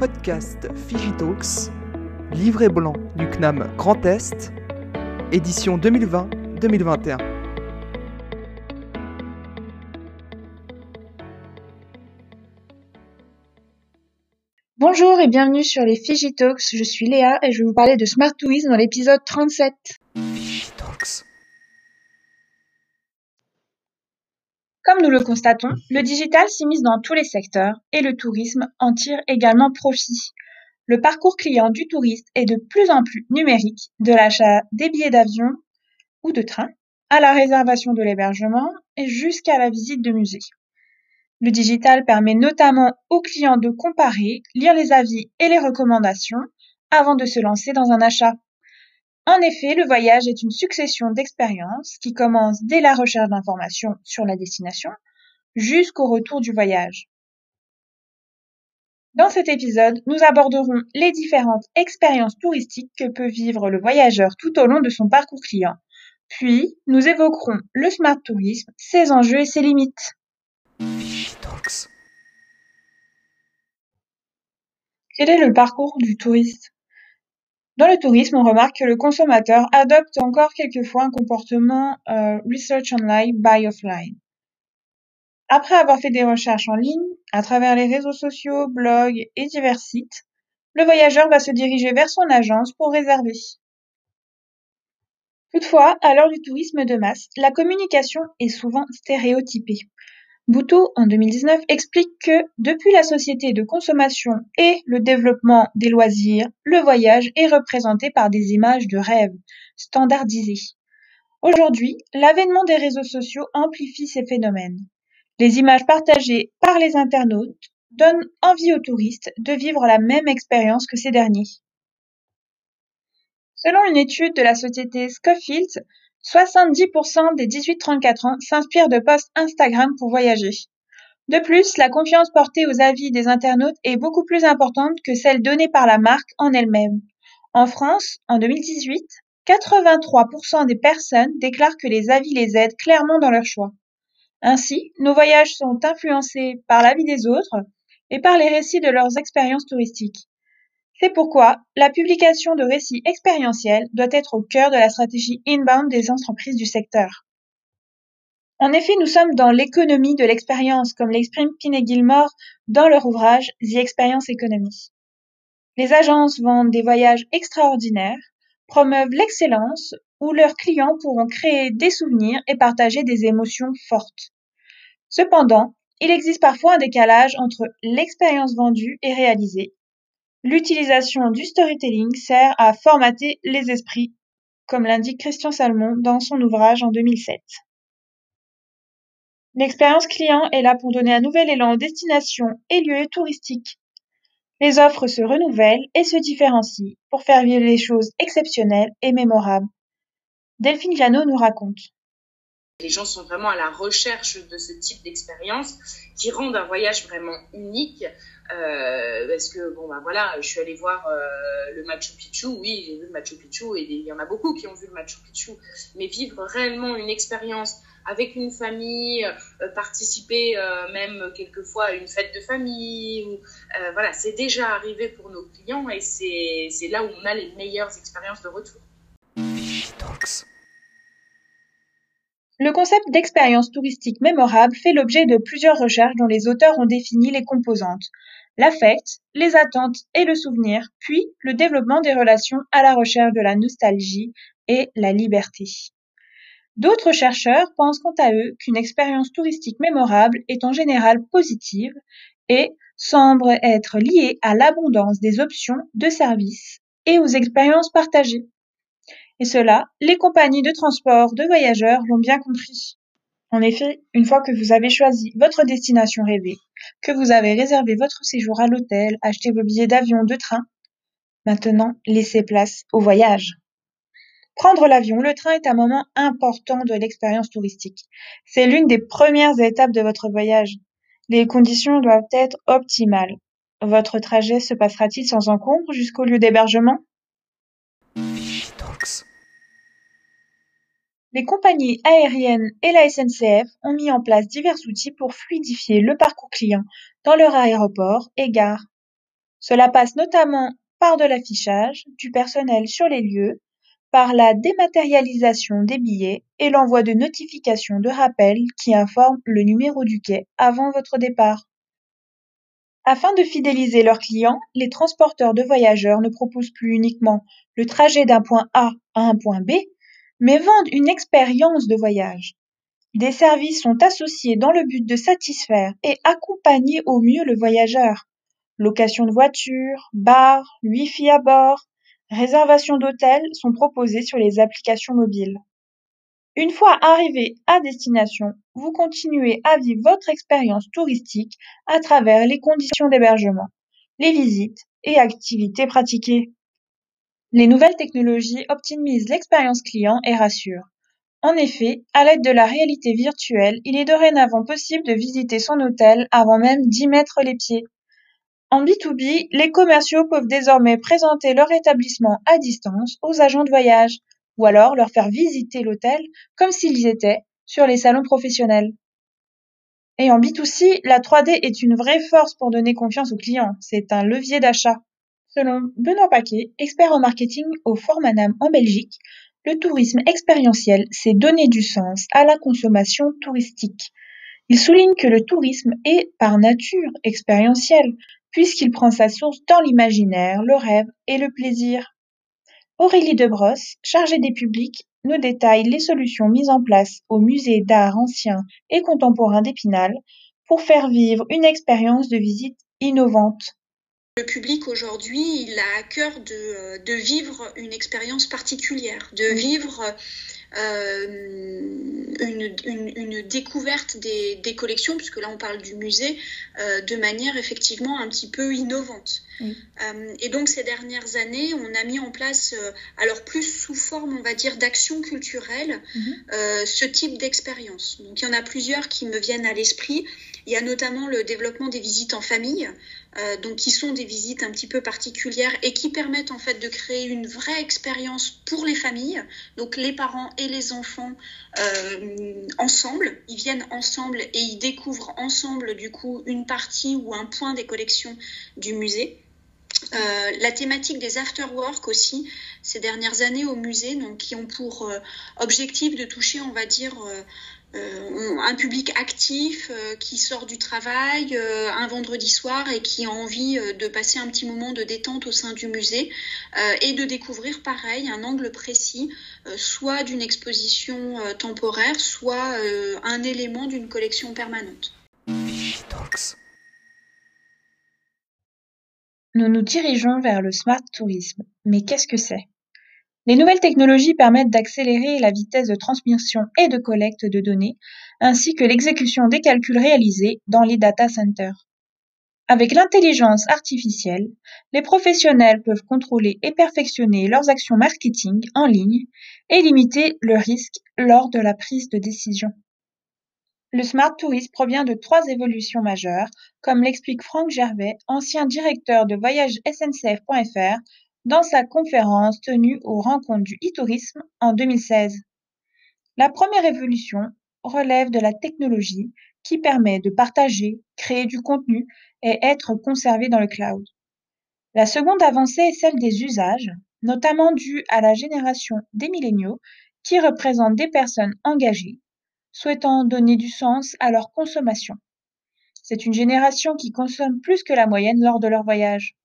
podcast Figitalks, livret blanc du CNAM Grand Est, édition 2020-2021. Bonjour et bienvenue sur les Figitalks, je suis Léa et je vais vous parler de Smart dans l'épisode 37. Figitalks. Comme nous le constatons, le digital s'immisce dans tous les secteurs et le tourisme en tire également profit. Le parcours client du touriste est de plus en plus numérique, de l'achat des billets d'avion ou de train à la réservation de l'hébergement et jusqu'à la visite de musées. Le digital permet notamment aux clients de comparer, lire les avis et les recommandations avant de se lancer dans un achat. En effet, le voyage est une succession d'expériences qui commence dès la recherche d'informations sur la destination jusqu'au retour du voyage. Dans cet épisode, nous aborderons les différentes expériences touristiques que peut vivre le voyageur tout au long de son parcours client. Puis, nous évoquerons le smart tourisme, ses enjeux et ses limites. Quel est le parcours du touriste? Dans le tourisme, on remarque que le consommateur adopte encore quelquefois un comportement euh, research online, buy offline. Après avoir fait des recherches en ligne, à travers les réseaux sociaux, blogs et divers sites, le voyageur va se diriger vers son agence pour réserver. Toutefois, à l'heure du tourisme de masse, la communication est souvent stéréotypée. Bouteau, en 2019, explique que depuis la société de consommation et le développement des loisirs, le voyage est représenté par des images de rêve, standardisées. Aujourd'hui, l'avènement des réseaux sociaux amplifie ces phénomènes. Les images partagées par les internautes donnent envie aux touristes de vivre la même expérience que ces derniers. Selon une étude de la société Scofield, 70% des 18-34 ans s'inspirent de posts Instagram pour voyager. De plus, la confiance portée aux avis des internautes est beaucoup plus importante que celle donnée par la marque en elle-même. En France, en 2018, 83% des personnes déclarent que les avis les aident clairement dans leur choix. Ainsi, nos voyages sont influencés par l'avis des autres et par les récits de leurs expériences touristiques. C'est pourquoi la publication de récits expérientiels doit être au cœur de la stratégie inbound des entreprises du secteur. En effet, nous sommes dans l'économie de l'expérience, comme l'exprime Pine et Gilmore dans leur ouvrage The Experience Economy. Les agences vendent des voyages extraordinaires, promeuvent l'excellence, où leurs clients pourront créer des souvenirs et partager des émotions fortes. Cependant, il existe parfois un décalage entre l'expérience vendue et réalisée. L'utilisation du storytelling sert à formater les esprits, comme l'indique Christian Salmon dans son ouvrage en 2007. L'expérience client est là pour donner un nouvel élan aux destinations et lieux touristiques. Les offres se renouvellent et se différencient pour faire vivre les choses exceptionnelles et mémorables. Delphine Jano nous raconte. Les gens sont vraiment à la recherche de ce type d'expérience qui rendent un voyage vraiment unique. Euh, parce que bon bah voilà, je suis allée voir euh, le Machu Picchu. Oui, j'ai vu le Machu Picchu et il y en a beaucoup qui ont vu le Machu Picchu. Mais vivre réellement une expérience avec une famille, euh, participer euh, même quelquefois à une fête de famille, ou, euh, voilà, c'est déjà arrivé pour nos clients et c'est là où on a les meilleures expériences de retour. Le concept d'expérience touristique mémorable fait l'objet de plusieurs recherches dont les auteurs ont défini les composantes. L'affect, les attentes et le souvenir, puis le développement des relations à la recherche de la nostalgie et la liberté. D'autres chercheurs pensent quant à eux qu'une expérience touristique mémorable est en général positive et semble être liée à l'abondance des options de services et aux expériences partagées. Et cela, les compagnies de transport de voyageurs l'ont bien compris. En effet, une fois que vous avez choisi votre destination rêvée, que vous avez réservé votre séjour à l'hôtel, acheté vos billets d'avion, de train, maintenant laissez place au voyage. Prendre l'avion, le train est un moment important de l'expérience touristique. C'est l'une des premières étapes de votre voyage. Les conditions doivent être optimales. Votre trajet se passera-t-il sans encombre jusqu'au lieu d'hébergement? Les compagnies aériennes et la SNCF ont mis en place divers outils pour fluidifier le parcours client dans leur aéroport et gare. Cela passe notamment par de l'affichage du personnel sur les lieux, par la dématérialisation des billets et l'envoi de notifications de rappel qui informent le numéro du quai avant votre départ. Afin de fidéliser leurs clients, les transporteurs de voyageurs ne proposent plus uniquement le trajet d'un point A à un point B, mais vendent une expérience de voyage. Des services sont associés dans le but de satisfaire et accompagner au mieux le voyageur. Location de voiture, bar, wifi à bord, réservation d'hôtels sont proposés sur les applications mobiles. Une fois arrivé à destination, vous continuez à vivre votre expérience touristique à travers les conditions d'hébergement, les visites et activités pratiquées. Les nouvelles technologies optimisent l'expérience client et rassurent. En effet, à l'aide de la réalité virtuelle, il est dorénavant possible de visiter son hôtel avant même d'y mettre les pieds. En B2B, les commerciaux peuvent désormais présenter leur établissement à distance aux agents de voyage, ou alors leur faire visiter l'hôtel comme s'ils étaient sur les salons professionnels. Et en B2C, la 3D est une vraie force pour donner confiance aux clients. C'est un levier d'achat. Selon Benoît Paquet, expert en marketing au Formanam en Belgique, le tourisme expérientiel, c'est donner du sens à la consommation touristique. Il souligne que le tourisme est, par nature, expérientiel, puisqu'il prend sa source dans l'imaginaire, le rêve et le plaisir. Aurélie Debrosse, chargée des publics, nous détaille les solutions mises en place au musée d'art ancien et contemporain d'Épinal pour faire vivre une expérience de visite innovante. Le public aujourd'hui, il a à cœur de, euh, de vivre une expérience particulière, de vivre euh, une, une, une, découverte des, des, collections, puisque là on parle du musée, euh, de manière effectivement un petit peu innovante. Euh, et donc ces dernières années, on a mis en place, euh, alors plus sous forme, on va dire, d'action culturelle, mm-hmm. ce type d'expérience. Donc il y en a plusieurs qui me viennent à l'esprit. Il y a notamment le développement des visites en famille, euh, donc qui sont des visites un petit peu particulières et qui permettent en fait de créer une vraie expérience pour les familles, donc les parents et les enfants euh, ensemble. Ils viennent ensemble et ils découvrent ensemble du coup une partie ou un point des collections du musée. Euh, la thématique des after-work aussi, ces dernières années au musée, donc qui ont pour euh, objectif de toucher, on va dire, euh, un public actif euh, qui sort du travail euh, un vendredi soir et qui a envie de passer un petit moment de détente au sein du musée et de découvrir pareil un angle précis, soit d'une exposition temporaire, soit un élément d'une collection permanente. Nous nous dirigeons vers le smart tourisme. Mais qu'est-ce que c'est? Les nouvelles technologies permettent d'accélérer la vitesse de transmission et de collecte de données, ainsi que l'exécution des calculs réalisés dans les data centers. Avec l'intelligence artificielle, les professionnels peuvent contrôler et perfectionner leurs actions marketing en ligne et limiter le risque lors de la prise de décision. Le smart tourisme provient de trois évolutions majeures, comme l'explique Franck Gervais, ancien directeur de voyage SNCF.fr dans sa conférence tenue aux rencontres du e-tourisme en 2016. La première évolution relève de la technologie qui permet de partager, créer du contenu et être conservé dans le cloud. La seconde avancée est celle des usages, notamment due à la génération des milléniaux qui représentent des personnes engagées, souhaitant donner du sens à leur consommation. C'est une génération qui consomme plus que la moyenne lors de leur voyage.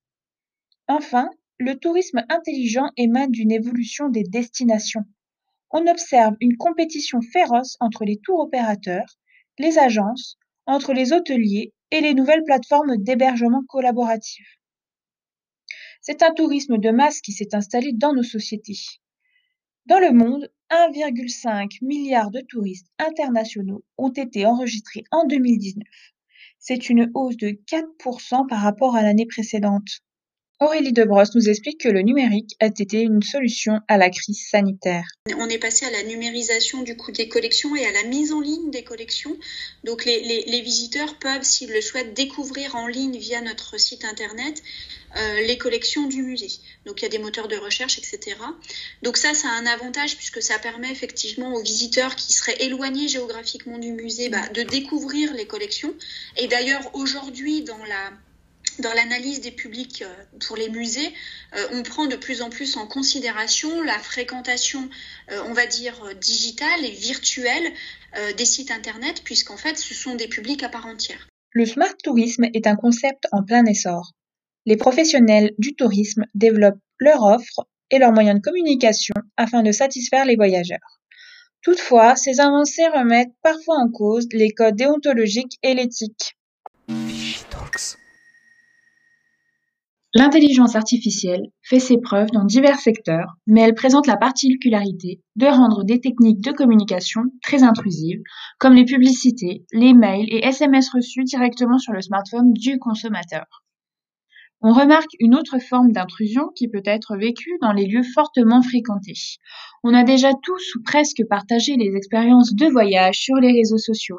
Enfin, le tourisme intelligent émane d'une évolution des destinations. On observe une compétition féroce entre les tours opérateurs, les agences, entre les hôteliers et les nouvelles plateformes d'hébergement collaboratif. C'est un tourisme de masse qui s'est installé dans nos sociétés. Dans le monde, 1,5 milliard de touristes internationaux ont été enregistrés en 2019. C'est une hausse de 4% par rapport à l'année précédente. Aurélie Debrosse nous explique que le numérique a été une solution à la crise sanitaire. On est passé à la numérisation du coup des collections et à la mise en ligne des collections. Donc les, les, les visiteurs peuvent, s'ils le souhaitent, découvrir en ligne via notre site internet euh, les collections du musée. Donc il y a des moteurs de recherche, etc. Donc ça, ça a un avantage puisque ça permet effectivement aux visiteurs qui seraient éloignés géographiquement du musée bah, de découvrir les collections. Et d'ailleurs aujourd'hui, dans la dans l'analyse des publics euh, pour les musées, euh, on prend de plus en plus en considération la fréquentation, euh, on va dire, digitale et virtuelle des sites Internet, puisqu'en fait, ce sont des publics à part entière. Le smart tourisme est un concept en plein essor. Les professionnels du tourisme développent leur offre et leurs moyens de communication afin de satisfaire les voyageurs. Toutefois, ces avancées remettent parfois en cause les codes déontologiques et l'éthique. L'intelligence artificielle fait ses preuves dans divers secteurs, mais elle présente la particularité de rendre des techniques de communication très intrusives, comme les publicités, les mails et SMS reçus directement sur le smartphone du consommateur. On remarque une autre forme d'intrusion qui peut être vécue dans les lieux fortement fréquentés. On a déjà tous ou presque partagé les expériences de voyage sur les réseaux sociaux,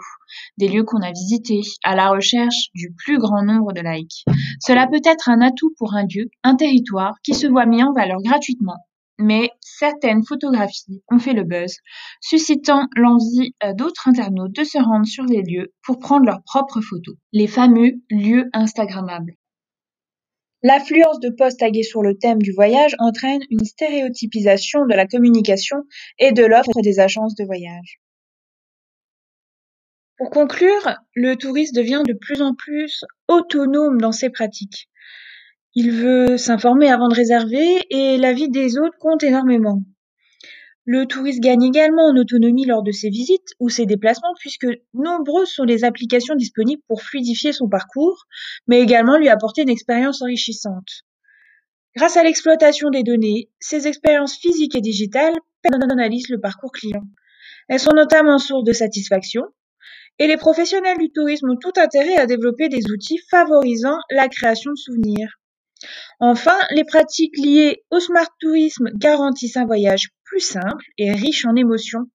des lieux qu'on a visités, à la recherche du plus grand nombre de likes. Cela peut être un atout pour un lieu, un territoire qui se voit mis en valeur gratuitement. Mais certaines photographies ont fait le buzz, suscitant l'envie euh, d'autres internautes de se rendre sur les lieux pour prendre leurs propres photos. Les fameux lieux Instagrammables. L'affluence de posts tagués sur le thème du voyage entraîne une stéréotypisation de la communication et de l'offre des agences de voyage. Pour conclure, le touriste devient de plus en plus autonome dans ses pratiques. Il veut s'informer avant de réserver et l'avis des autres compte énormément. Le touriste gagne également en autonomie lors de ses visites ou ses déplacements puisque nombreuses sont les applications disponibles pour fluidifier son parcours, mais également lui apporter une expérience enrichissante. Grâce à l'exploitation des données, ces expériences physiques et digitales personnalisent le parcours client. Elles sont notamment source de satisfaction, et les professionnels du tourisme ont tout intérêt à développer des outils favorisant la création de souvenirs. Enfin, les pratiques liées au smart tourisme garantissent un voyage plus simple et riche en émotions,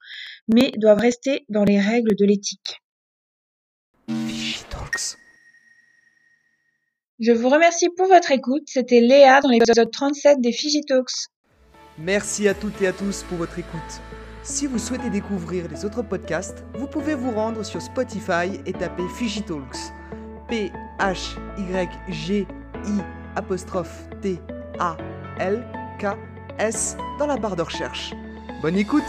mais doivent rester dans les règles de l'éthique. Je vous remercie pour votre écoute. C'était Léa dans l'épisode 37 des Figitalks. Merci à toutes et à tous pour votre écoute. Si vous souhaitez découvrir les autres podcasts, vous pouvez vous rendre sur Spotify et taper Figitalks. P H Y G I apostrophe T A L K S dans la barre de recherche. Bonne écoute